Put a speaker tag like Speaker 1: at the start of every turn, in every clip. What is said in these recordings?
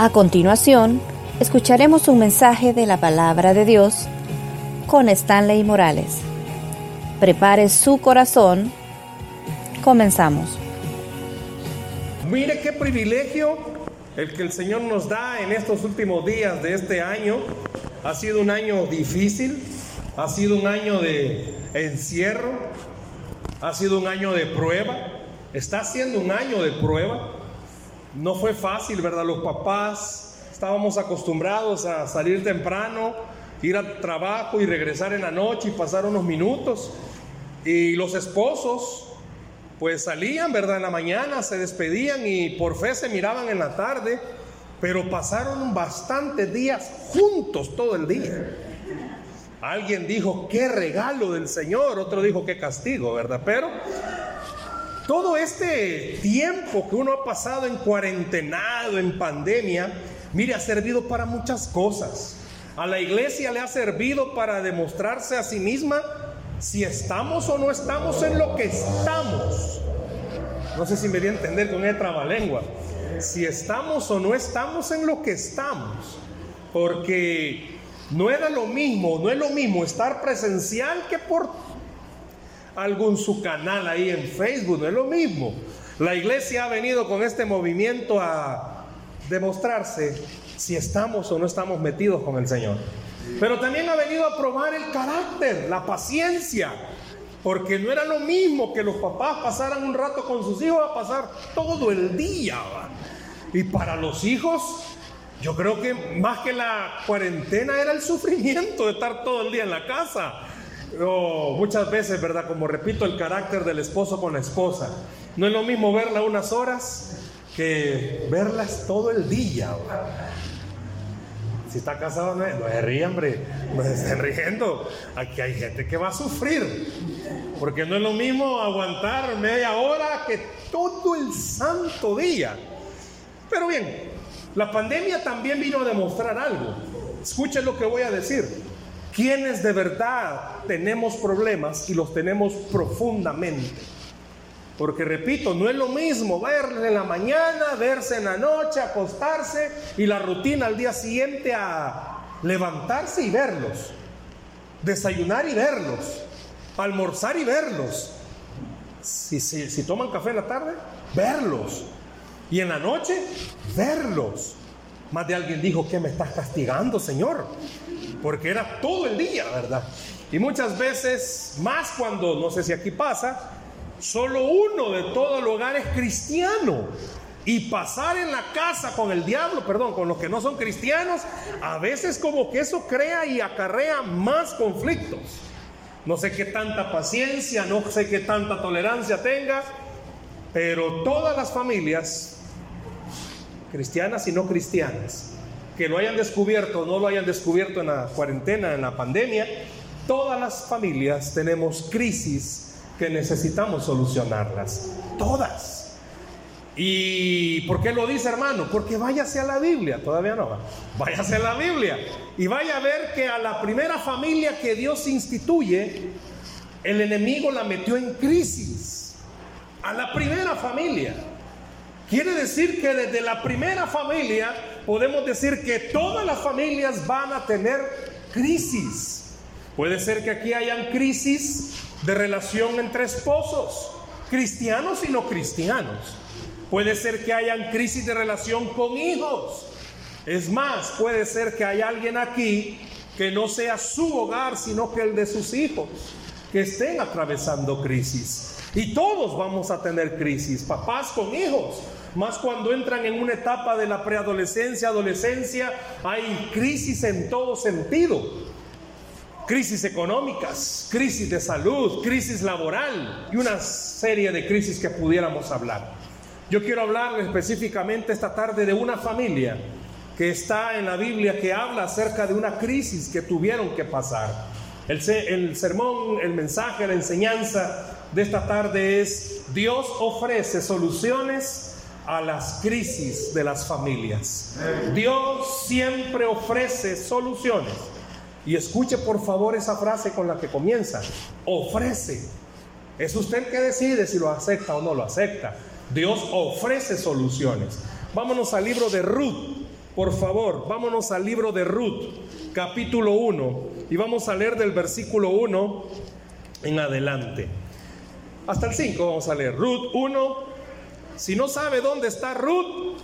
Speaker 1: A continuación, escucharemos un mensaje de la palabra de Dios con Stanley Morales. Prepare su corazón. Comenzamos.
Speaker 2: Mire qué privilegio el que el Señor nos da en estos últimos días de este año. Ha sido un año difícil, ha sido un año de encierro, ha sido un año de prueba, está siendo un año de prueba. No fue fácil, ¿verdad? Los papás estábamos acostumbrados a salir temprano, ir al trabajo y regresar en la noche y pasar unos minutos. Y los esposos, pues salían, ¿verdad? En la mañana, se despedían y por fe se miraban en la tarde, pero pasaron bastantes días juntos todo el día. Alguien dijo, qué regalo del Señor, otro dijo, qué castigo, ¿verdad? Pero todo este tiempo que uno ha pasado en cuarentenado, en pandemia, mire, ha servido para muchas cosas. A la iglesia le ha servido para demostrarse a sí misma si estamos o no estamos en lo que estamos. No sé si me di a entender con el trabalengua. Si estamos o no estamos en lo que estamos. Porque no era lo mismo, no es lo mismo estar presencial que por algo en su canal ahí en Facebook, no es lo mismo. La iglesia ha venido con este movimiento a demostrarse si estamos o no estamos metidos con el Señor. Pero también ha venido a probar el carácter, la paciencia, porque no era lo mismo que los papás pasaran un rato con sus hijos a pasar todo el día. Y para los hijos, yo creo que más que la cuarentena era el sufrimiento de estar todo el día en la casa muchas veces, ¿verdad? Como repito, el carácter del esposo con la esposa. No es lo mismo verla unas horas que verlas todo el día. Si está casado, no, se ríe, hombre, no se estén riendo. Aquí hay gente que va a sufrir. Porque no es lo mismo aguantar media hora que todo el santo día. Pero bien, la pandemia también vino a demostrar algo. Escuchen lo que voy a decir quienes de verdad tenemos problemas y los tenemos profundamente. Porque repito, no es lo mismo verle en la mañana, verse en la noche, acostarse y la rutina al día siguiente a levantarse y verlos, desayunar y verlos, almorzar y verlos. Si, si toman café en la tarde, verlos. Y en la noche, verlos. Más de alguien dijo que me estás castigando, Señor porque era todo el día, ¿verdad? Y muchas veces, más cuando, no sé si aquí pasa, solo uno de todo el hogar es cristiano. Y pasar en la casa con el diablo, perdón, con los que no son cristianos, a veces como que eso crea y acarrea más conflictos. No sé qué tanta paciencia, no sé qué tanta tolerancia tenga, pero todas las familias, cristianas y no cristianas, que lo hayan descubierto o no lo hayan descubierto en la cuarentena, en la pandemia, todas las familias tenemos crisis que necesitamos solucionarlas. Todas. ¿Y por qué lo dice hermano? Porque váyase a la Biblia, todavía no va. Váyase a la Biblia y vaya a ver que a la primera familia que Dios instituye, el enemigo la metió en crisis. A la primera familia. Quiere decir que desde la primera familia podemos decir que todas las familias van a tener crisis. Puede ser que aquí hayan crisis de relación entre esposos, cristianos y no cristianos. Puede ser que hayan crisis de relación con hijos. Es más, puede ser que haya alguien aquí que no sea su hogar, sino que el de sus hijos, que estén atravesando crisis. Y todos vamos a tener crisis, papás con hijos, más cuando entran en una etapa de la preadolescencia, adolescencia, hay crisis en todo sentido. Crisis económicas, crisis de salud, crisis laboral y una serie de crisis que pudiéramos hablar. Yo quiero hablar específicamente esta tarde de una familia que está en la Biblia que habla acerca de una crisis que tuvieron que pasar. El, el, sermón, el mensaje, la enseñanza de esta tarde es Dios ofrece soluciones a las crisis de las familias. Dios siempre ofrece soluciones. Y escuche por favor esa frase con la que comienza. Ofrece. Es usted que decide si lo acepta o no lo acepta. Dios ofrece soluciones. Vámonos al libro de Ruth. por favor, vámonos al libro de Ruth, capítulo 1, y vamos a leer del versículo 1 en adelante. Hasta el 5 vamos a leer. Ruth 1. Si no sabe dónde está Ruth,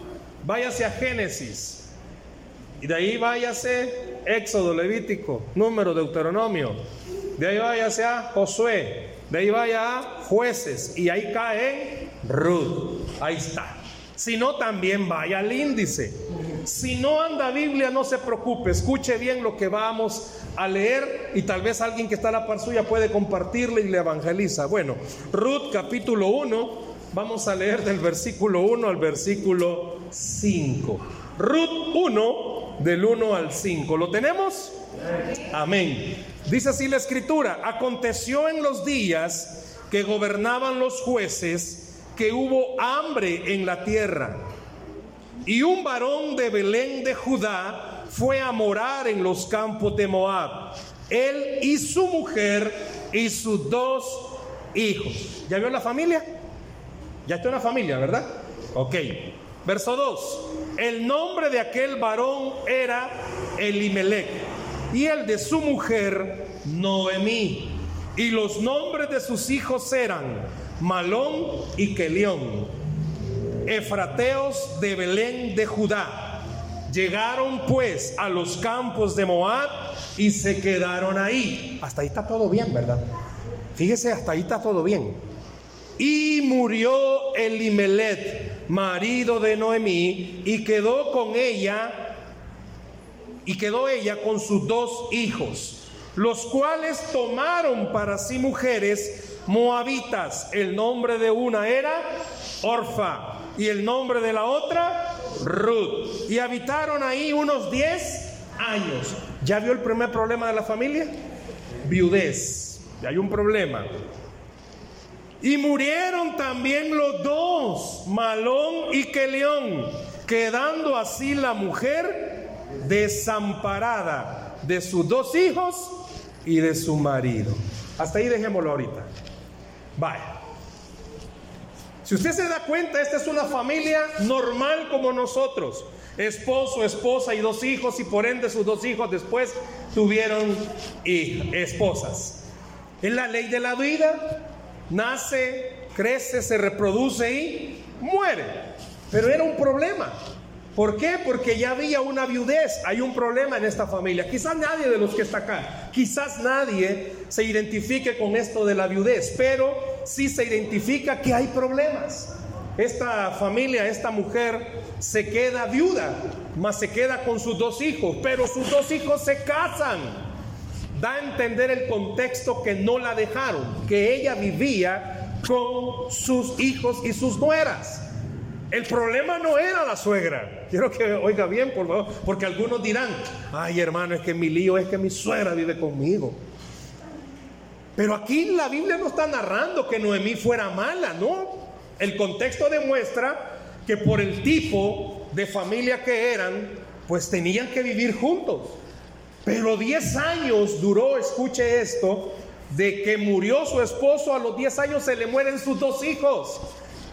Speaker 2: váyase a Génesis. Y de ahí váyase Éxodo, Levítico, Número, Deuteronomio. De ahí váyase a Josué. De ahí vaya a Jueces. Y ahí cae Ruth. Ahí está. Si no, también vaya al índice. Si no anda Biblia, no se preocupe, escuche bien lo que vamos a leer y tal vez alguien que está a la par suya puede compartirle y le evangeliza. Bueno, Ruth capítulo 1, vamos a leer del versículo 1 al versículo 5. Ruth 1, del 1 al 5. ¿Lo tenemos? Amén. Dice así la escritura, aconteció en los días que gobernaban los jueces que hubo hambre en la tierra y un varón de Belén de Judá fue a morar en los campos de Moab. Él y su mujer y sus dos hijos. ¿Ya vio la familia? Ya está una familia, ¿verdad? Ok. Verso 2. El nombre de aquel varón era Elimelech y el de su mujer Noemí. Y los nombres de sus hijos eran Malón y Kelión efrateos de Belén de Judá. Llegaron pues a los campos de Moab y se quedaron ahí. Hasta ahí está todo bien, ¿verdad? Fíjese, hasta ahí está todo bien. Y murió Elimelet, marido de Noemí, y quedó con ella, y quedó ella con sus dos hijos, los cuales tomaron para sí mujeres moabitas. El nombre de una era Orfa y el nombre de la otra, Ruth. Y habitaron ahí unos 10 años. ¿Ya vio el primer problema de la familia? Viudez. Ya hay un problema. Y murieron también los dos, Malón y Kelión, quedando así la mujer desamparada de sus dos hijos y de su marido. Hasta ahí dejémoslo ahorita. Vaya. Si usted se da cuenta, esta es una familia normal como nosotros. Esposo, esposa y dos hijos y por ende sus dos hijos después tuvieron esposas. Es la ley de la vida. Nace, crece, se reproduce y muere. Pero era un problema. ¿Por qué? Porque ya había una viudez, hay un problema en esta familia. Quizás nadie de los que está acá, quizás nadie se identifique con esto de la viudez, pero sí se identifica que hay problemas. Esta familia, esta mujer se queda viuda, más se queda con sus dos hijos, pero sus dos hijos se casan. Da a entender el contexto que no la dejaron, que ella vivía con sus hijos y sus nueras. El problema no era la suegra. Quiero que oiga bien, por favor, porque algunos dirán, ay hermano, es que mi lío es que mi suegra vive conmigo. Pero aquí la Biblia no está narrando que Noemí fuera mala, ¿no? El contexto demuestra que por el tipo de familia que eran, pues tenían que vivir juntos. Pero 10 años duró, escuche esto, de que murió su esposo, a los 10 años se le mueren sus dos hijos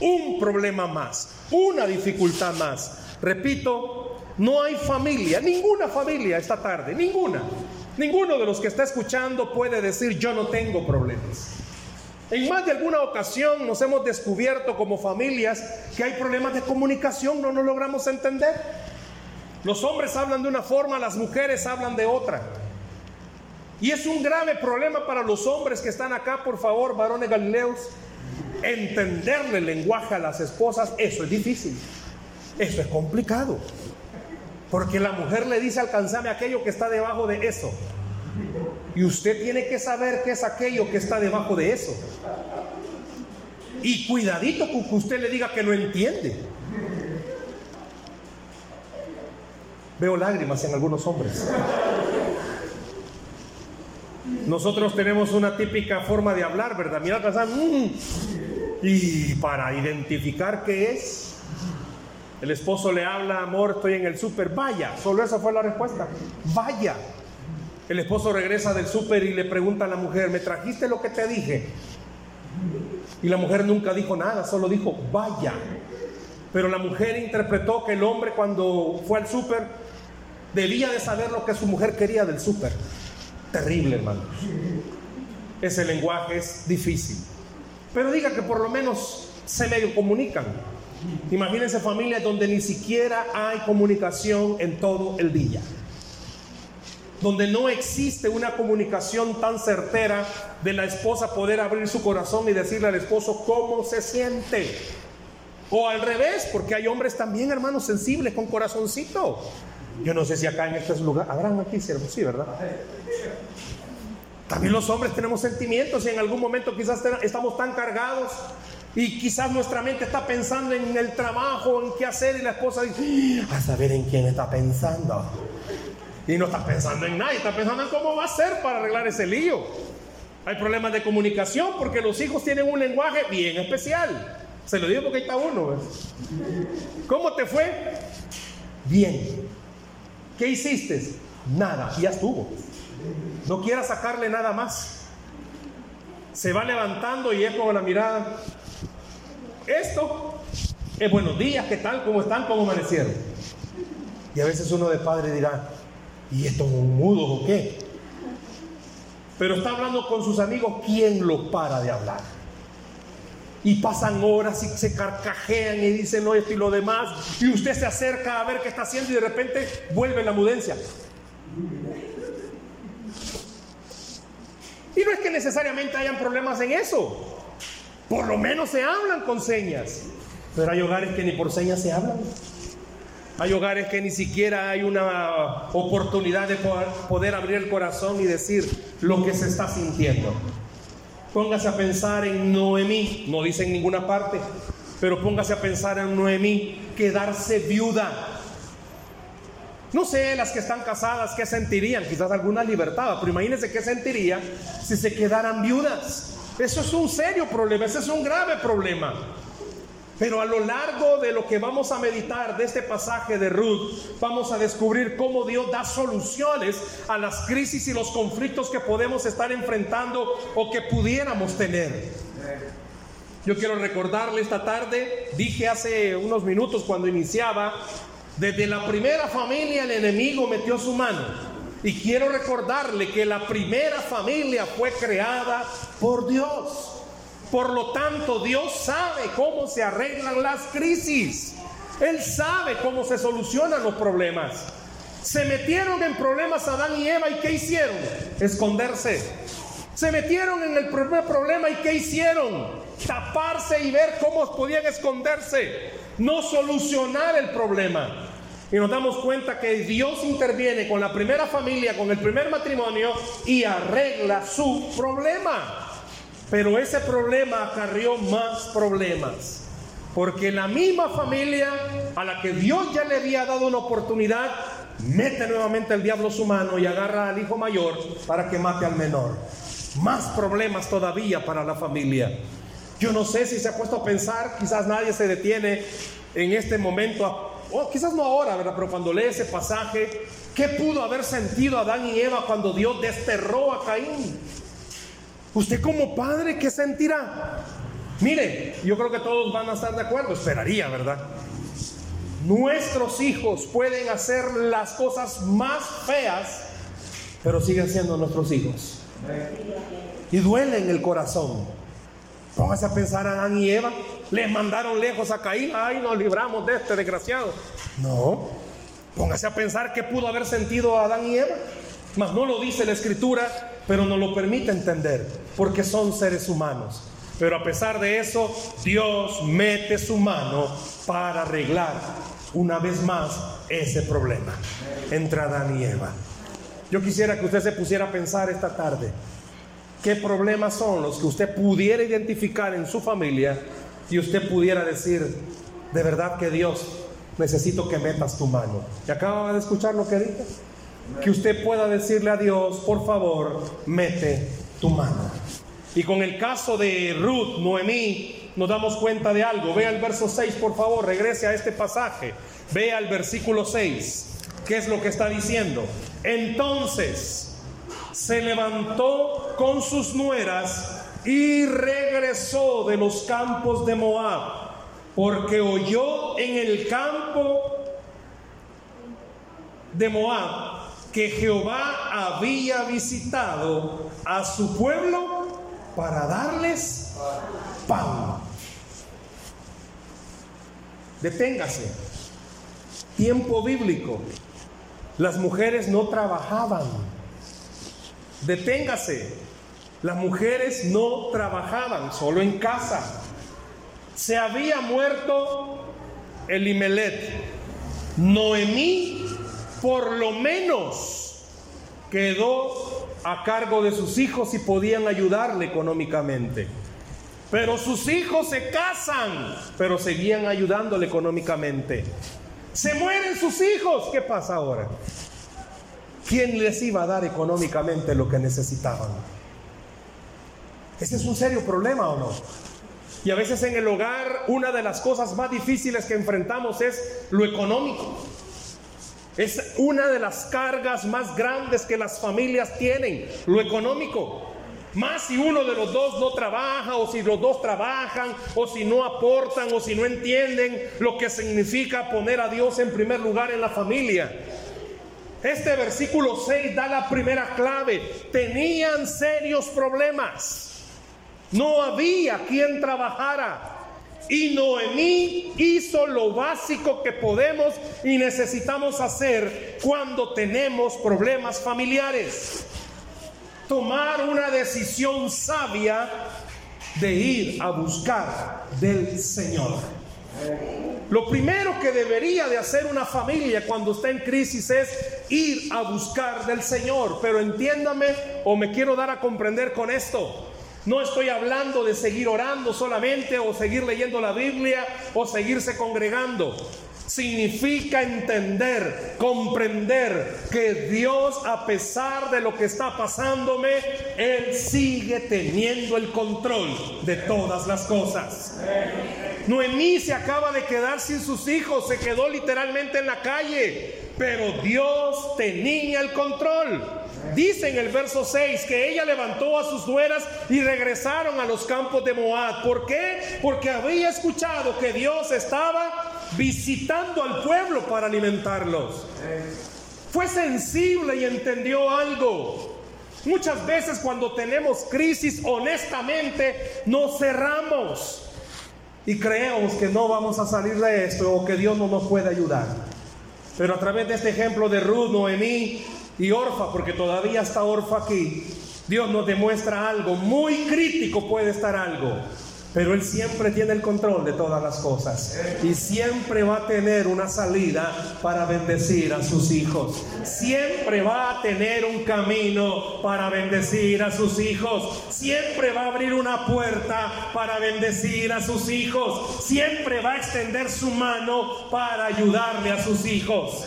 Speaker 2: un problema más, una dificultad más. Repito, no hay familia, ninguna familia esta tarde, ninguna. Ninguno de los que está escuchando puede decir yo no tengo problemas. En más de alguna ocasión nos hemos descubierto como familias que hay problemas de comunicación, no nos logramos entender. Los hombres hablan de una forma, las mujeres hablan de otra. Y es un grave problema para los hombres que están acá, por favor, varones galileos entenderle el lenguaje a las esposas, eso es difícil. Eso es complicado. Porque la mujer le dice, alcanzame aquello que está debajo de eso. Y usted tiene que saber qué es aquello que está debajo de eso. Y cuidadito con que usted le diga que no entiende. Veo lágrimas en algunos hombres. Nosotros tenemos una típica forma de hablar, ¿verdad? Mira, mm, y para identificar qué es, el esposo le habla, amor, estoy en el súper, vaya, solo esa fue la respuesta, vaya. El esposo regresa del súper y le pregunta a la mujer, ¿me trajiste lo que te dije? Y la mujer nunca dijo nada, solo dijo, vaya. Pero la mujer interpretó que el hombre cuando fue al súper debía de saber lo que su mujer quería del súper. Terrible, hermano. Ese lenguaje es difícil. Pero diga que por lo menos se medio comunican. Imagínense familias donde ni siquiera hay comunicación en todo el día. Donde no existe una comunicación tan certera de la esposa poder abrir su corazón y decirle al esposo cómo se siente. O al revés, porque hay hombres también, hermanos, sensibles, con corazoncito. Yo no sé si acá en este lugar, habrán aquí siervos, sí, ¿verdad? También los hombres tenemos sentimientos y en algún momento quizás estamos tan cargados y quizás nuestra mente está pensando en el trabajo, en qué hacer y la esposa dice, a saber en quién está pensando. Y no está pensando en nadie, está pensando en cómo va a ser para arreglar ese lío. Hay problemas de comunicación porque los hijos tienen un lenguaje bien especial. Se lo digo porque ahí está uno. ¿Cómo te fue? Bien. ¿Qué hiciste? Nada, ya estuvo. No quiera sacarle nada más. Se va levantando y es como la mirada. Esto es buenos días, ¿qué tal? ¿Cómo están? ¿Cómo amanecieron? Y a veces uno de padre dirá, ¿y estos mudos o qué? Pero está hablando con sus amigos, ¿quién lo para de hablar? Y pasan horas y se carcajean y dicen no esto y lo demás. Y usted se acerca a ver qué está haciendo y de repente vuelve la mudencia. Y no es que necesariamente hayan problemas en eso. Por lo menos se hablan con señas. Pero hay hogares que ni por señas se hablan. Hay hogares que ni siquiera hay una oportunidad de poder, abrir el corazón y decir lo que se está sintiendo. Póngase a pensar en Noemí, no dice en ninguna parte, pero póngase a pensar en Noemí, quedarse viuda. No sé, las que están casadas, ¿qué sentirían? Quizás alguna libertad, pero imagínense qué sentiría si se quedaran viudas. Eso es un serio problema, ese es un grave problema. Pero a lo largo de lo que vamos a meditar de este pasaje de Ruth, vamos a descubrir cómo Dios da soluciones a las crisis y los conflictos que podemos estar enfrentando o que pudiéramos tener. Yo quiero recordarle esta tarde, dije hace unos minutos cuando iniciaba, desde la primera familia el enemigo metió su mano. Y quiero recordarle que la primera familia fue creada por Dios. Por lo tanto, Dios sabe cómo se arreglan las crisis. Él sabe cómo se solucionan los problemas. Se metieron en problemas Adán y Eva y ¿qué hicieron? Esconderse. Se metieron en el primer problema y ¿qué hicieron? Taparse y ver cómo podían esconderse. No solucionar el problema. Y nos damos cuenta que Dios interviene con la primera familia, con el primer matrimonio y arregla su problema. Pero ese problema acarrió más problemas. Porque la misma familia a la que Dios ya le había dado una oportunidad, mete nuevamente el diablo su mano y agarra al hijo mayor para que mate al menor. Más problemas todavía para la familia. Yo no sé si se ha puesto a pensar, quizás nadie se detiene en este momento, o quizás no ahora, ¿verdad? Pero cuando lee ese pasaje, ¿qué pudo haber sentido Adán y Eva cuando Dios desterró a Caín? Usted como padre, ¿qué sentirá? Mire, yo creo que todos van a estar de acuerdo, esperaría, ¿verdad? Nuestros hijos pueden hacer las cosas más feas, pero siguen siendo nuestros hijos. Y duele en el corazón. Póngase a pensar a Adán y Eva. Les mandaron lejos a Caín. Ay, nos libramos de este desgraciado. No. Póngase a pensar qué pudo haber sentido Adán y Eva. Mas no lo dice la escritura, pero no lo permite entender, porque son seres humanos. Pero a pesar de eso, Dios mete su mano para arreglar una vez más ese problema entre Adán y Eva. Yo quisiera que usted se pusiera a pensar esta tarde qué problemas son los que usted pudiera identificar en su familia y usted pudiera decir, de verdad que Dios, necesito que metas tu mano. ¿Y acaba de escuchar lo que dije? Que usted pueda decirle a Dios, por favor, mete tu mano. Y con el caso de Ruth, Noemí, nos damos cuenta de algo. Vea el verso 6, por favor, regrese a este pasaje. Vea el versículo 6. ¿Qué es lo que está diciendo? Entonces se levantó con sus nueras y regresó de los campos de Moab porque oyó en el campo de Moab que Jehová había visitado a su pueblo para darles pan. Deténgase. Tiempo bíblico. Las mujeres no trabajaban. Deténgase. Las mujeres no trabajaban, solo en casa. Se había muerto Elimelet. Noemí, por lo menos, quedó a cargo de sus hijos y podían ayudarle económicamente. Pero sus hijos se casan, pero seguían ayudándole económicamente. Se mueren sus hijos, ¿qué pasa ahora? ¿Quién les iba a dar económicamente lo que necesitaban? Ese es un serio problema o no. Y a veces en el hogar una de las cosas más difíciles que enfrentamos es lo económico. Es una de las cargas más grandes que las familias tienen, lo económico. Más si uno de los dos no trabaja o si los dos trabajan o si no aportan o si no entienden lo que significa poner a Dios en primer lugar en la familia. Este versículo 6 da la primera clave. Tenían serios problemas. No había quien trabajara. Y Noemí hizo lo básico que podemos y necesitamos hacer cuando tenemos problemas familiares tomar una decisión sabia de ir a buscar del Señor. Lo primero que debería de hacer una familia cuando está en crisis es ir a buscar del Señor. Pero entiéndame o me quiero dar a comprender con esto. No estoy hablando de seguir orando solamente o seguir leyendo la Biblia o seguirse congregando significa entender, comprender que Dios, a pesar de lo que está pasándome, Él sigue teniendo el control de todas las cosas. Noemí se acaba de quedar sin sus hijos, se quedó literalmente en la calle, pero Dios tenía el control. Dice en el verso 6 que ella levantó a sus nueras y regresaron a los campos de Moab. ¿Por qué? Porque había escuchado que Dios estaba visitando al pueblo para alimentarlos. Fue sensible y entendió algo. Muchas veces cuando tenemos crisis, honestamente, nos cerramos y creemos que no vamos a salir de esto o que Dios no nos puede ayudar. Pero a través de este ejemplo de Ruth, Noemí y Orfa, porque todavía está Orfa aquí, Dios nos demuestra algo, muy crítico puede estar algo. Pero Él siempre tiene el control de todas las cosas. Y siempre va a tener una salida para bendecir a sus hijos. Siempre va a tener un camino para bendecir a sus hijos. Siempre va a abrir una puerta para bendecir a sus hijos. Siempre va a extender su mano para ayudarle a sus hijos.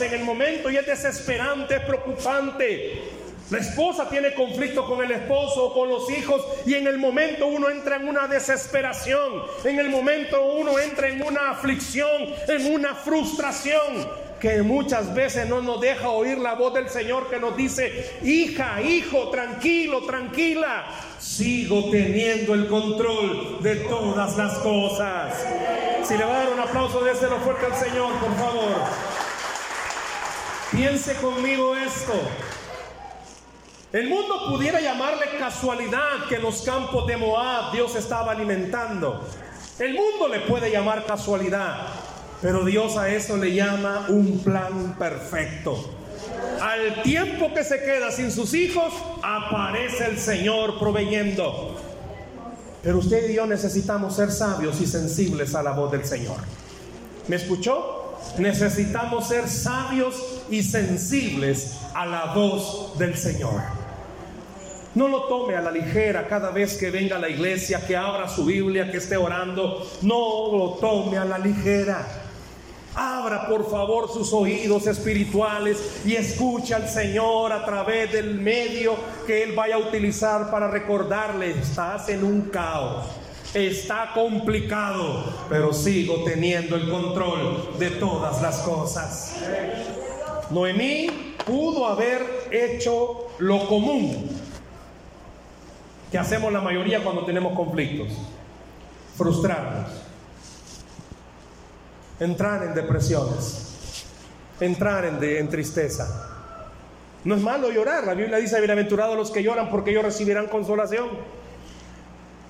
Speaker 2: En el momento y es desesperante, es preocupante. La esposa tiene conflicto con el esposo o con los hijos y en el momento uno entra en una desesperación, en el momento uno entra en una aflicción, en una frustración que muchas veces no nos deja oír la voz del Señor que nos dice, hija, hijo, tranquilo, tranquila, sigo teniendo el control de todas las cosas. Si le va a dar un aplauso, déselo fuerte al Señor, por favor. Piense conmigo esto. El mundo pudiera llamarle casualidad que en los campos de Moab Dios estaba alimentando. El mundo le puede llamar casualidad, pero Dios a eso le llama un plan perfecto. Al tiempo que se queda sin sus hijos, aparece el Señor proveyendo. Pero usted y yo necesitamos ser sabios y sensibles a la voz del Señor. ¿Me escuchó? Necesitamos ser sabios y sensibles a la voz del Señor. No lo tome a la ligera cada vez que venga a la iglesia, que abra su Biblia, que esté orando. No lo tome a la ligera. Abra por favor sus oídos espirituales y escuche al Señor a través del medio que Él vaya a utilizar para recordarle, estás en un caos. Está complicado, pero sigo teniendo el control de todas las cosas. Noemí pudo haber hecho lo común, que hacemos la mayoría cuando tenemos conflictos. frustrarnos, entrar en depresiones, entrar en, tristeza. No es malo llorar, la Biblia dice, bienaventurados los que lloran porque ellos recibirán consolación.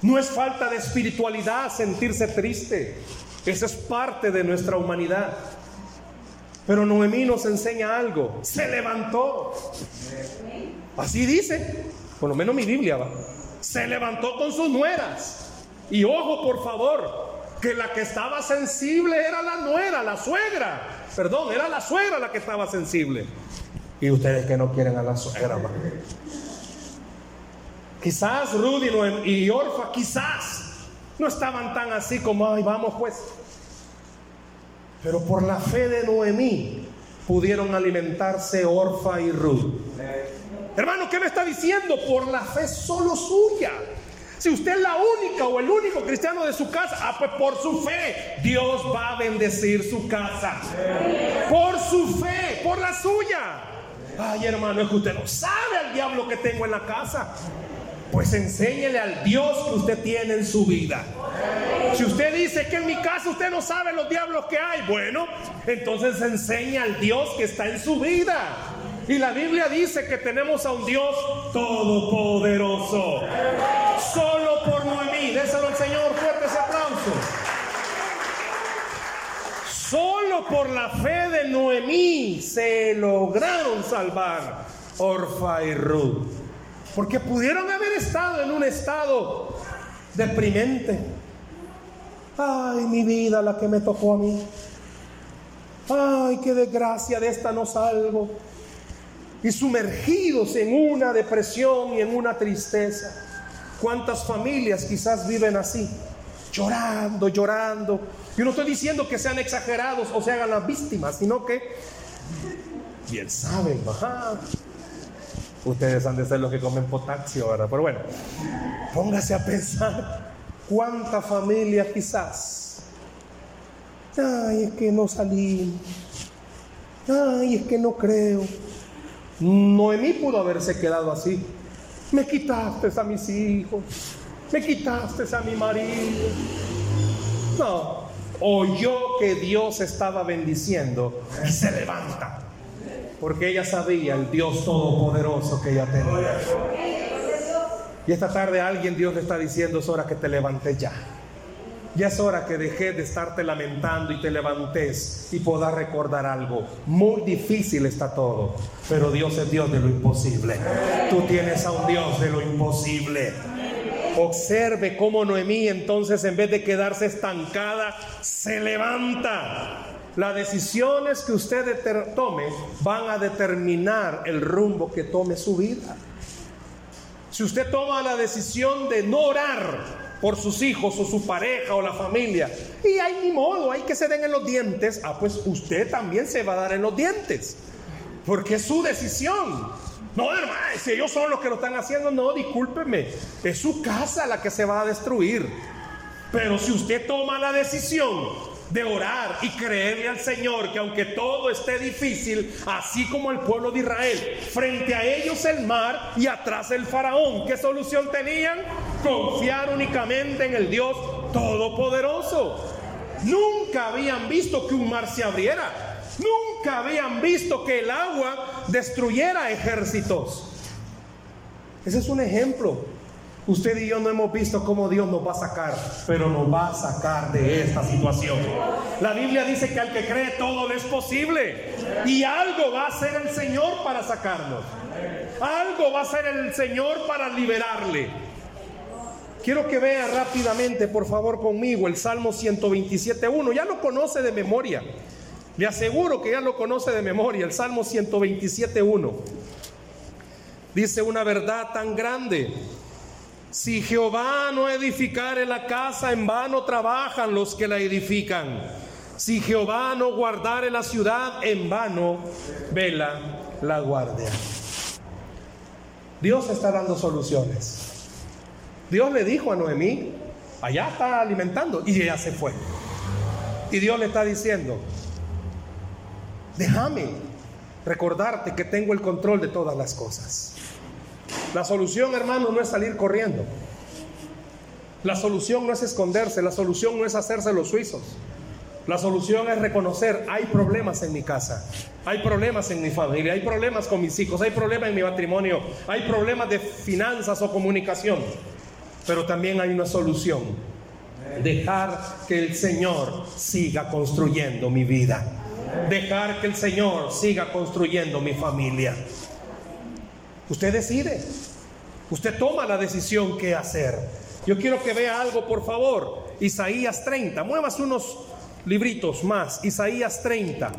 Speaker 2: No es falta de espiritualidad sentirse triste, esa es parte de nuestra humanidad. Pero Noemí nos enseña algo, se levantó. Así dice, por lo menos mi Biblia va. Se levantó con sus nueras. Y ojo, por favor, que la que estaba sensible era la nuera, la suegra. Perdón, era la suegra la que estaba sensible. Y ustedes que no quieren a la suegra, Quizás Rudy y Orfa, quizás no estaban tan así como, ay, vamos pues. Pero por la fe de Noemí pudieron alimentarse Orfa y Ruth. Hermano, ¿qué me está diciendo? Por la fe solo suya. Si usted es la única o el único cristiano de su casa, ah, pues por su fe Dios va a bendecir su casa. Por su fe, por la suya. Ay, hermano, es que usted no sabe al diablo que tengo en la casa. Pues enséñele al Dios que usted tiene en su vida. Si usted dice que en mi casa usted no sabe los diablos que hay, bueno, entonces enseña al Dios que está en su vida. Y la Biblia dice que tenemos a un Dios todopoderoso. Solo por Noemí. Déselo al Señor fuerte ese aplauso. Solo por la fe de Noemí se lograron salvar Orfa y Ruth. Porque pudieron haber estado en un estado deprimente. Ay, mi vida, la que me tocó a mí. Ay, qué desgracia, de esta no salgo. Y sumergidos en una depresión y en una tristeza. ¿Cuántas familias quizás viven así? Llorando, llorando. Yo no estoy diciendo que sean exagerados o se hagan las víctimas, sino que bien saben, ajá, Ustedes han de ser los que comen potasio, ¿verdad? Pero bueno, póngase a pensar cuánta familia quizás. Ay, es que no salí. Ay, es que no creo. Noemí pudo haberse quedado así. Me quitaste a mis hijos. Me quitaste a mi marido. No, oyó que Dios estaba bendiciendo y se levanta porque ella sabía el Dios todopoderoso que ella tenía. Y esta tarde alguien Dios le está diciendo, es hora que te levantes ya. Ya es hora que dejes de estarte lamentando y te levantes y puedas recordar algo. Muy difícil está todo, pero Dios es Dios de lo imposible. Tú tienes a un Dios de lo imposible. Observe cómo Noemí entonces en vez de quedarse estancada, se levanta las decisiones que usted tome van a determinar el rumbo que tome su vida. Si usted toma la decisión de no orar por sus hijos o su pareja o la familia, y hay ni modo, hay que se den en los dientes, ah, pues usted también se va a dar en los dientes, porque es su decisión. No, hermano, si ellos son los que lo están haciendo, no, discúlpeme, es su casa la que se va a destruir. Pero si usted toma la decisión de orar y creerle al Señor que aunque todo esté difícil, así como el pueblo de Israel, frente a ellos el mar y atrás el faraón, ¿qué solución tenían? Confiar únicamente en el Dios Todopoderoso. Nunca habían visto que un mar se abriera. Nunca habían visto que el agua destruyera ejércitos. Ese es un ejemplo Usted y yo no hemos visto cómo Dios nos va a sacar, pero nos va a sacar de esta situación. La Biblia dice que al que cree todo le es posible. Y algo va a hacer el Señor para sacarnos. Algo va a hacer el Señor para liberarle. Quiero que vea rápidamente, por favor, conmigo el Salmo 127.1. Ya lo conoce de memoria. Le aseguro que ya lo conoce de memoria, el Salmo 127.1. Dice una verdad tan grande si Jehová no edificare la casa, en vano trabajan los que la edifican. Si Jehová no guardare la ciudad, en vano vela la guardia. Dios está dando soluciones. Dios le dijo a Noemí, allá está alimentando, y ella se fue. Y Dios le está diciendo, déjame recordarte que tengo el control de todas las cosas. La solución, hermano, no es salir corriendo. La solución no es esconderse, la solución no es hacerse los suizos. La solución es reconocer, hay problemas en mi casa, hay problemas en mi familia, hay problemas con mis hijos, hay problemas en mi matrimonio, hay problemas de finanzas o comunicación, pero también hay una solución. Dejar que el Señor siga construyendo mi vida. Dejar que el Señor siga construyendo mi familia. Usted decide. Usted toma la decisión que hacer. Yo quiero que vea algo, por favor. Isaías 30. Muevas unos libritos más. Isaías 30.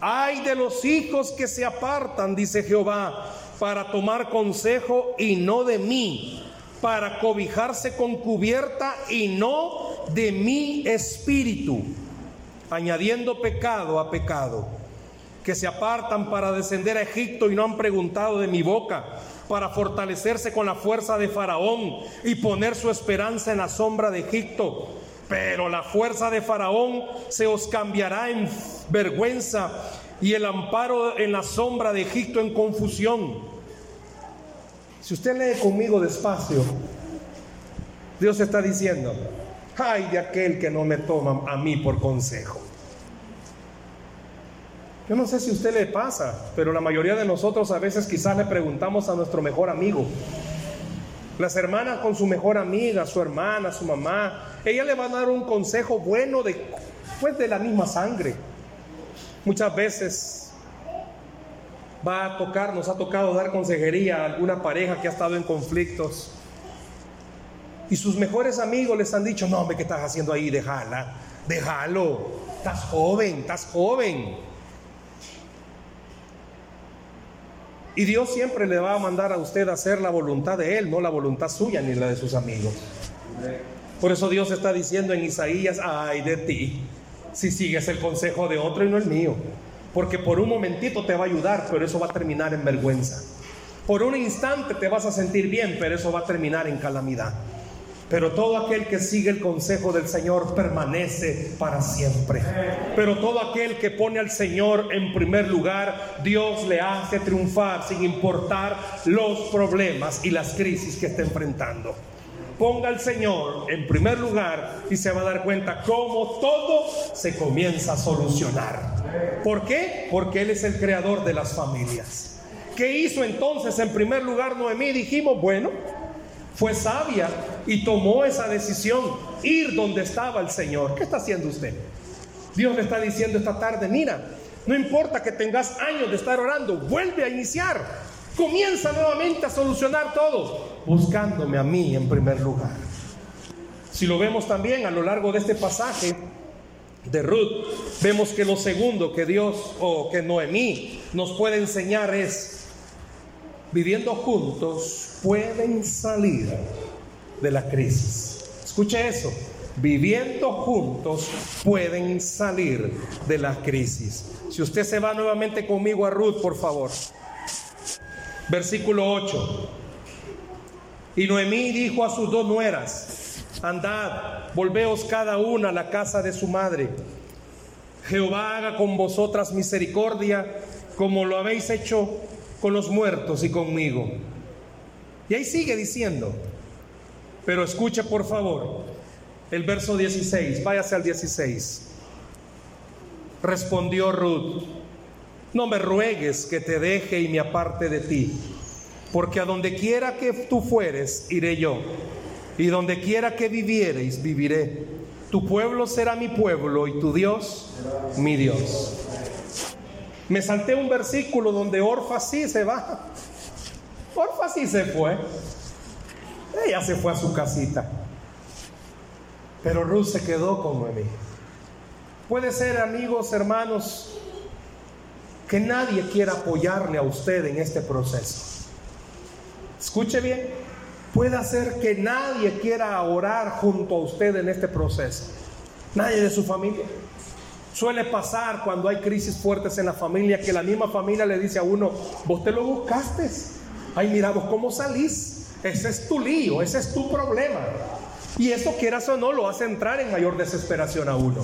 Speaker 2: Hay de los hijos que se apartan, dice Jehová, para tomar consejo y no de mí, para cobijarse con cubierta y no de mi espíritu, añadiendo pecado a pecado, que se apartan para descender a Egipto y no han preguntado de mi boca, para fortalecerse con la fuerza de Faraón y poner su esperanza en la sombra de Egipto pero la fuerza de Faraón se os cambiará en vergüenza y el amparo en la sombra de Egipto en confusión. Si usted lee conmigo despacio, Dios está diciendo, ay de aquel que no me toma a mí por consejo. Yo no sé si a usted le pasa, pero la mayoría de nosotros a veces quizás le preguntamos a nuestro mejor amigo, las hermanas con su mejor amiga, su hermana, su mamá, ella le va a dar un consejo bueno de, pues de la misma sangre. Muchas veces va a tocar, nos ha tocado dar consejería a alguna pareja que ha estado en conflictos. Y sus mejores amigos les han dicho, no, hombre, ¿qué estás haciendo ahí? Déjala, déjalo. Estás joven, estás joven. Y Dios siempre le va a mandar a usted a hacer la voluntad de Él, no la voluntad suya ni la de sus amigos. Por eso Dios está diciendo en Isaías, ay de ti, si sigues el consejo de otro y no el mío. Porque por un momentito te va a ayudar, pero eso va a terminar en vergüenza. Por un instante te vas a sentir bien, pero eso va a terminar en calamidad. Pero todo aquel que sigue el consejo del Señor permanece para siempre. Pero todo aquel que pone al Señor en primer lugar, Dios le hace triunfar sin importar los problemas y las crisis que esté enfrentando. Ponga al Señor en primer lugar y se va a dar cuenta cómo todo se comienza a solucionar. ¿Por qué? Porque Él es el creador de las familias. ¿Qué hizo entonces en primer lugar Noemí? Dijimos, bueno, fue sabia y tomó esa decisión, ir donde estaba el Señor. ¿Qué está haciendo usted? Dios le está diciendo esta tarde, mira, no importa que tengas años de estar orando, vuelve a iniciar. Comienza nuevamente a solucionar todo, buscándome a mí en primer lugar. Si lo vemos también a lo largo de este pasaje de Ruth, vemos que lo segundo que Dios o que Noemí nos puede enseñar es, viviendo juntos, pueden salir de la crisis. Escuche eso. Viviendo juntos pueden salir de la crisis. Si usted se va nuevamente conmigo a Ruth, por favor. Versículo 8. Y Noemí dijo a sus dos nueras, andad, volveos cada una a la casa de su madre. Jehová haga con vosotras misericordia como lo habéis hecho con los muertos y conmigo. Y ahí sigue diciendo, pero escuche por favor el verso 16, váyase al 16. Respondió Ruth, no me ruegues que te deje y me aparte de ti, porque a donde quiera que tú fueres, iré yo, y donde quiera que viviereis, viviré. Tu pueblo será mi pueblo y tu Dios, mi Dios. Me salté un versículo donde Orfa sí se va. Orfa sí se fue. Ella se fue a su casita. Pero Ruth se quedó con Noemí. Puede ser, amigos, hermanos, que nadie quiera apoyarle a usted en este proceso. Escuche bien, puede ser que nadie quiera orar junto a usted en este proceso. Nadie de su familia. Suele pasar cuando hay crisis fuertes en la familia que la misma familia le dice a uno, vos te lo buscaste. Ay, mira vos cómo salís. Ese es tu lío, ese es tu problema. Y eso, quieras o no, lo hace entrar en mayor desesperación a uno.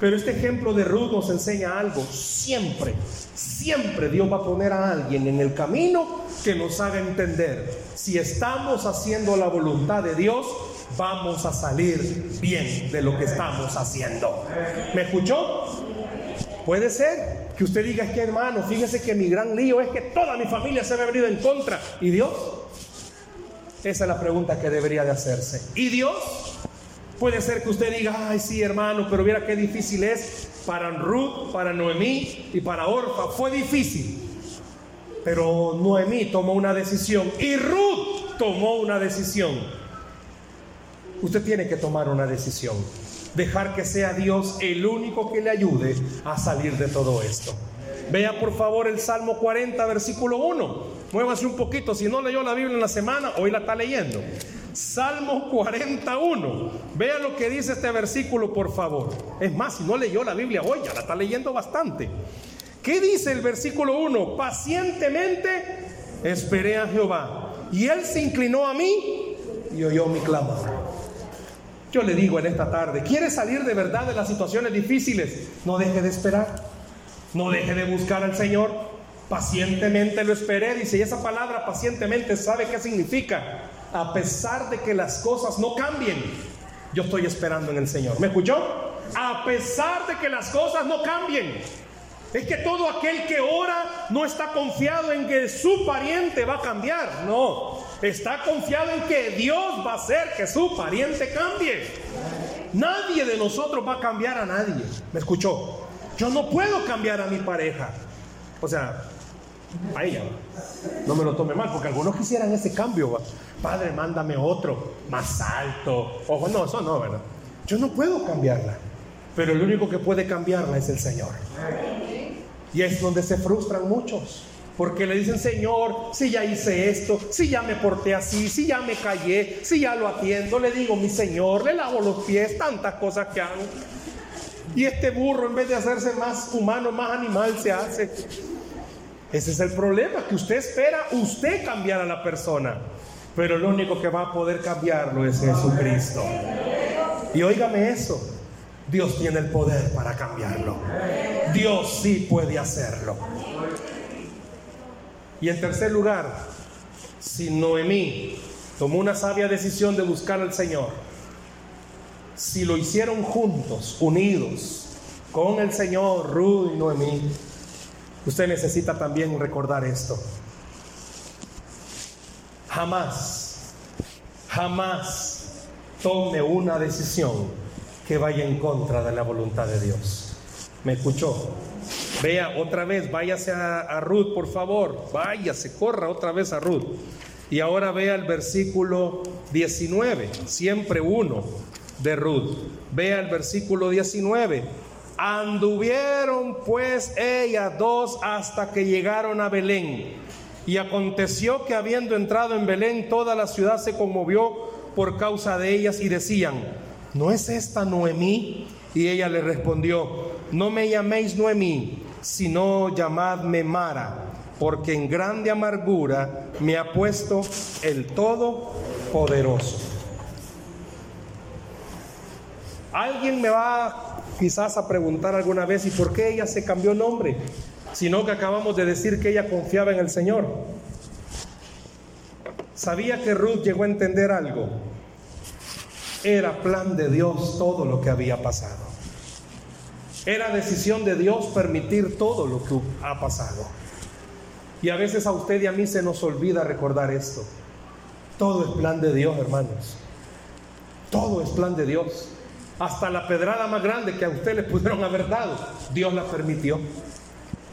Speaker 2: Pero este ejemplo de Ruth nos enseña algo. Siempre, siempre Dios va a poner a alguien en el camino que nos haga entender si estamos haciendo la voluntad de Dios, vamos a salir bien de lo que estamos haciendo. ¿Me escuchó? Puede ser que usted diga, es que hermano, fíjese que mi gran lío es que toda mi familia se me ha venido en contra. ¿Y Dios? Esa es la pregunta que debería de hacerse. ¿Y Dios? Puede ser que usted diga, ay sí hermano, pero mira qué difícil es para Ruth, para Noemí y para Orfa. Fue difícil. Pero Noemí tomó una decisión y Ruth tomó una decisión. Usted tiene que tomar una decisión. Dejar que sea Dios el único que le ayude a salir de todo esto. Vea por favor el Salmo 40, versículo 1. Muévase un poquito. Si no leyó la Biblia en la semana, hoy la está leyendo. Salmo 41. Vea lo que dice este versículo, por favor. Es más, si no leyó la Biblia hoy, ya la está leyendo bastante. ¿Qué dice el versículo 1? Pacientemente esperé a Jehová. Y él se inclinó a mí y oyó mi clamor. Yo le digo en esta tarde, ¿quiere salir de verdad de las situaciones difíciles? No deje de esperar. No deje de buscar al Señor. Pacientemente lo esperé, dice, y esa palabra pacientemente, ¿sabe qué significa? A pesar de que las cosas no cambien, yo estoy esperando en el Señor. ¿Me escuchó? A pesar de que las cosas no cambien. Es que todo aquel que ora no está confiado en que su pariente va a cambiar. No, está confiado en que Dios va a hacer que su pariente cambie. Nadie de nosotros va a cambiar a nadie. ¿Me escuchó? Yo no puedo cambiar a mi pareja. O sea, a ella. No me lo tome mal, porque algunos quisieran ese cambio. Padre, mándame otro más alto. Ojo, no, eso no, ¿verdad? Yo no puedo cambiarla. Pero el único que puede cambiarla es el Señor. Y es donde se frustran muchos. Porque le dicen, Señor, si ya hice esto, si ya me porté así, si ya me callé, si ya lo atiendo, le digo, mi Señor, le lavo los pies, tantas cosas que hago. Y este burro, en vez de hacerse más humano, más animal, se hace. Ese es el problema, que usted espera usted cambiar a la persona. Pero lo único que va a poder cambiarlo es Jesucristo. Y óigame eso, Dios tiene el poder para cambiarlo. Dios sí puede hacerlo. Y en tercer lugar, si Noemí tomó una sabia decisión de buscar al Señor, si lo hicieron juntos, unidos, con el Señor, Ruth y Noemí, usted necesita también recordar esto. Jamás, jamás tome una decisión que vaya en contra de la voluntad de Dios. ¿Me escuchó? Vea otra vez, váyase a, Ruth, por favor. Váyase, corra otra vez a Ruth. Y ahora vea el versículo 19, siempre uno de Ruth. Vea el versículo 19. Anduvieron pues ellas dos hasta que llegaron a Belén. Y aconteció que habiendo entrado en Belén, toda la ciudad se conmovió por causa de ellas y decían, ¿no es esta Noemí? Y ella le respondió, no me llaméis Noemí, sino llamadme Mara, porque en grande amargura me ha puesto el Todopoderoso. Alguien me va quizás a preguntar alguna vez, ¿y por qué ella se cambió nombre? Sino que acabamos de decir que ella confiaba en el Señor. ¿Sabía que Ruth llegó a entender algo? Era plan de Dios todo lo que había pasado. Era decisión de Dios permitir todo lo que ha pasado. Y a veces a usted y a mí se nos olvida recordar esto. Todo es plan de Dios, hermanos. Todo es plan de Dios. Hasta la pedrada más grande que a usted le pudieron haber dado, Dios la permitió.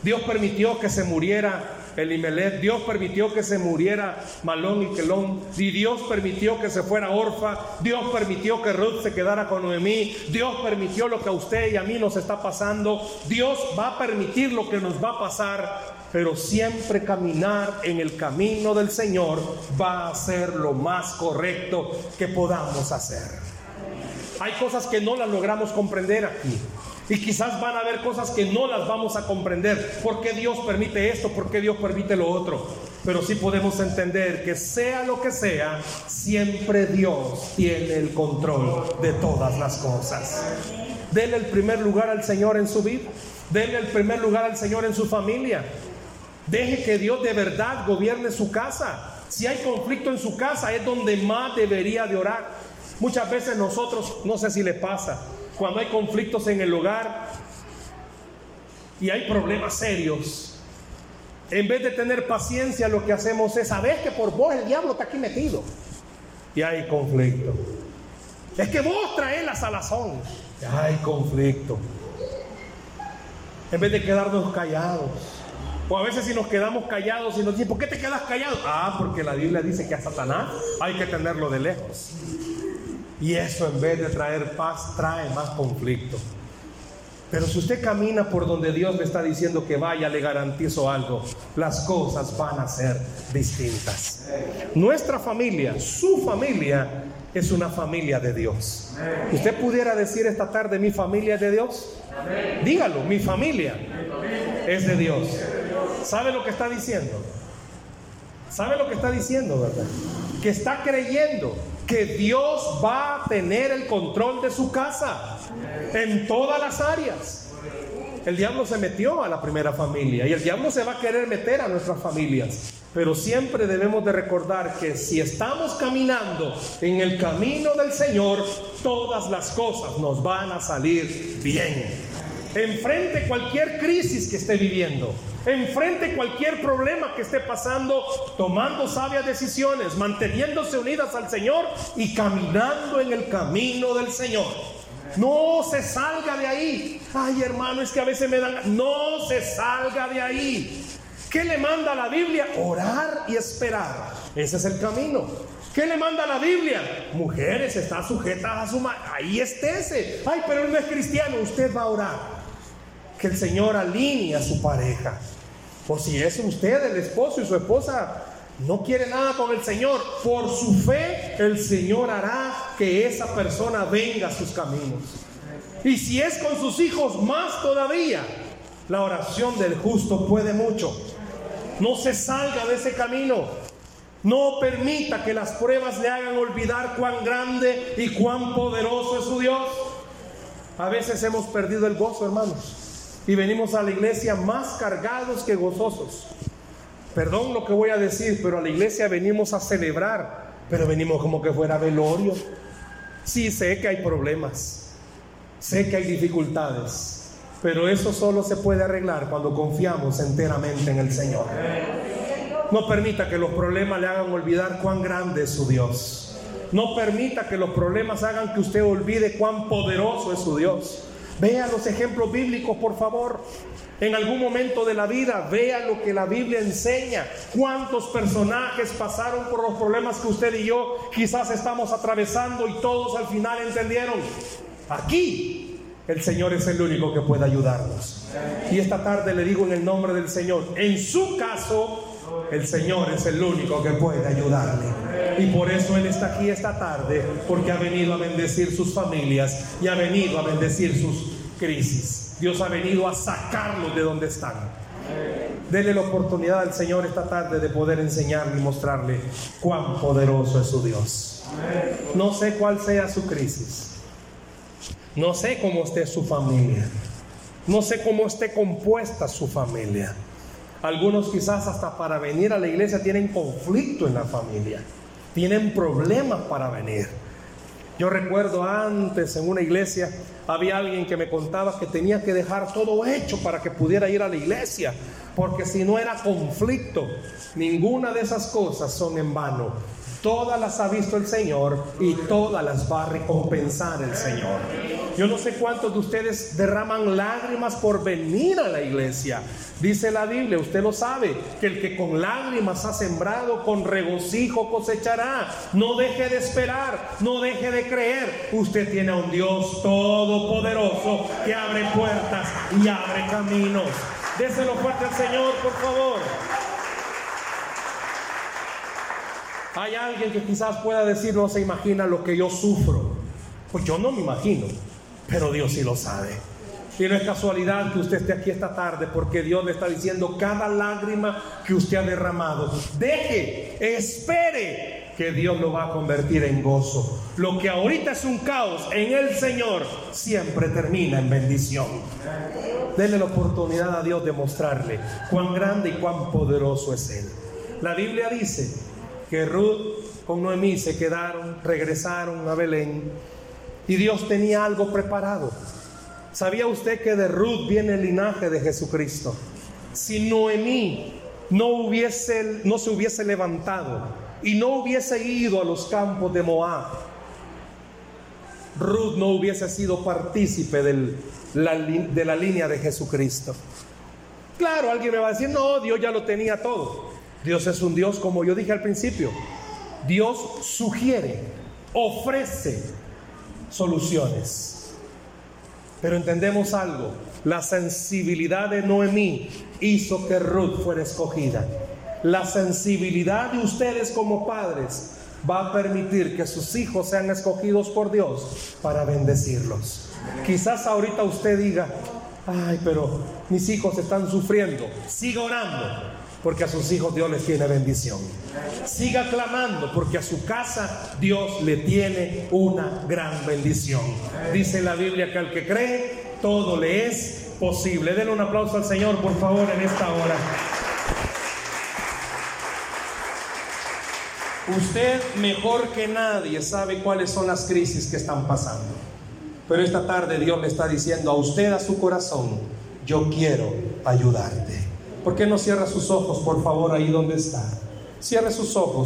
Speaker 2: Dios permitió que se muriera Elimelech, Dios permitió que se muriera Malón y Quelón, y Dios permitió que se fuera Orfa, Dios permitió que Ruth se quedara con Noemí, Dios permitió lo que a usted y a mí nos está pasando, Dios va a permitir lo que nos va a pasar, pero siempre caminar en el camino del Señor va a ser lo más correcto que podamos hacer. Hay cosas que no las logramos comprender aquí. Y quizás van a haber cosas que no las vamos a comprender. ¿Por qué Dios permite esto? ¿Por qué Dios permite lo otro? Pero sí podemos entender que sea lo que sea, siempre Dios tiene el control de todas las cosas. Denle el primer lugar al Señor en su vida. Denle el primer lugar al Señor en su familia. Deje que Dios de verdad gobierne su casa. Si hay conflicto en su casa es donde más debería de orar. Muchas veces nosotros, no sé si le pasa, cuando hay conflictos en el hogar y hay problemas serios, en vez de tener paciencia, lo que hacemos es, saber que por vos el diablo está aquí metido. Y hay conflicto. Es que vos traes la salazón. Hay conflicto. En vez de quedarnos callados. O a veces si nos quedamos callados y nos dicen, ¿por qué te quedas callado? Ah, porque la Biblia dice que a Satanás hay que tenerlo de lejos. Y eso en vez de traer paz trae más conflicto. Pero si usted camina por donde Dios le está diciendo que vaya, le garantizo algo, las cosas van a ser distintas. Nuestra familia, su familia, es una familia de Dios. ¿Usted pudiera decir esta tarde, mi familia es de Dios? Dígalo, mi familia es de Dios. ¿Sabe lo que está diciendo? ¿Sabe lo que está diciendo, verdad? Que está creyendo que Dios va a tener el control de su casa en todas las áreas. El diablo se metió a la primera familia y el diablo se va a querer meter a nuestras familias. Pero siempre debemos de recordar que si estamos caminando en el camino del Señor, todas las cosas nos van a salir bien. Enfrente cualquier crisis que esté viviendo, enfrente cualquier problema que esté pasando, tomando sabias decisiones, manteniéndose unidas al Señor y caminando en el camino del Señor. No se salga de ahí. Ay, hermano, es que a veces me dan... No se salga de ahí. ¿Qué le manda la Biblia? Orar y esperar. Ese es el camino. ¿Qué le manda la Biblia? Mujeres, está sujeta a su madre. Ahí estése. Ay, pero él no es cristiano. Usted va a orar. Que el Señor alinee a su pareja. O si es usted, el esposo y su esposa, no quiere nada con el Señor, por su fe el Señor hará que esa persona venga a sus caminos. Y si es con sus hijos, más todavía. La oración del justo puede mucho. No se salga de ese camino. No permita que las pruebas le hagan olvidar cuán grande y cuán poderoso es su Dios. A veces hemos perdido el gozo, hermanos. Y venimos a la iglesia más cargados que gozosos. Perdón lo que voy a decir, pero a la iglesia venimos a celebrar, pero venimos como que fuera velorio. Sí, sé que hay problemas, sé que hay dificultades, pero eso solo se puede arreglar cuando confiamos enteramente en el Señor. No permita que los problemas le hagan olvidar cuán grande es su Dios. No permita que los problemas hagan que usted olvide cuán poderoso es su Dios. Vea los ejemplos bíblicos, por favor. En algún momento de la vida, vea lo que la Biblia enseña. Cuántos personajes pasaron por los problemas que usted y yo quizás estamos atravesando y todos al final entendieron. Aquí el Señor es el único que puede ayudarnos. Y esta tarde le digo en el nombre del Señor, en su caso, el Señor es el único que puede ayudarle. Y por eso Él está aquí esta tarde, porque ha venido a bendecir sus familias y ha venido a bendecir sus crisis. Dios ha venido a sacarlos de donde están. Dele la oportunidad al Señor esta tarde de poder enseñarle y mostrarle cuán poderoso es su Dios. No sé cuál sea su crisis. No sé cómo esté su familia. No sé cómo esté compuesta su familia. Algunos quizás hasta para venir a la iglesia tienen conflicto en la familia. Tienen problemas para venir. Yo recuerdo antes en una iglesia había alguien que me contaba que tenía que dejar todo hecho para que pudiera ir a la iglesia, porque si no era conflicto, ninguna de esas cosas son en vano. Todas las ha visto el Señor y todas las va a recompensar el Señor. Yo no sé cuántos de ustedes derraman lágrimas por venir a la iglesia. Dice la Biblia, usted lo sabe, que el que con lágrimas ha sembrado, con regocijo cosechará. No deje de esperar, no deje de creer. Usted tiene a un Dios todopoderoso que abre puertas y abre caminos. Déselo fuerte al Señor, por favor. Hay alguien que quizás pueda decir, no se imagina lo que yo sufro. Pues yo no me imagino, pero Dios sí lo sabe. Y no es casualidad que usted esté aquí esta tarde porque Dios le está diciendo cada lágrima que usted ha derramado. Deje, espere que Dios lo va a convertir en gozo. Lo que ahorita es un caos en el Señor siempre termina en bendición. Denle la oportunidad a Dios de mostrarle cuán grande y cuán poderoso es Él. La Biblia dice que Ruth con Noemí se quedaron, regresaron a Belén y Dios tenía algo preparado. ¿Sabía usted que de Ruth viene el linaje de Jesucristo? Si Noemí no, se hubiese levantado y no hubiese ido a los campos de Moab, Ruth no hubiese sido partícipe de la línea de Jesucristo. Claro, alguien me va a decir, no, Dios ya lo tenía todo. Dios es un Dios, como yo dije al principio, Dios sugiere, ofrece soluciones. Pero entendemos algo, la sensibilidad de Noemí hizo que Ruth fuera escogida. La sensibilidad de ustedes como padres va a permitir que sus hijos sean escogidos por Dios para bendecirlos. Quizás ahorita usted diga, ay, pero mis hijos están sufriendo. Siga orando, porque a sus hijos Dios les tiene bendición. Siga clamando, porque a su casa Dios le tiene una gran bendición. Dice la Biblia que al que cree, todo le es posible. Denle un aplauso al Señor, por favor, en esta hora. Usted mejor que nadie sabe cuáles son las crisis que están pasando. Pero esta tarde Dios le está diciendo a usted, a su corazón, yo quiero ayudarte. ¿Por qué no cierra sus ojos, por favor, ahí donde está? Cierre sus ojos.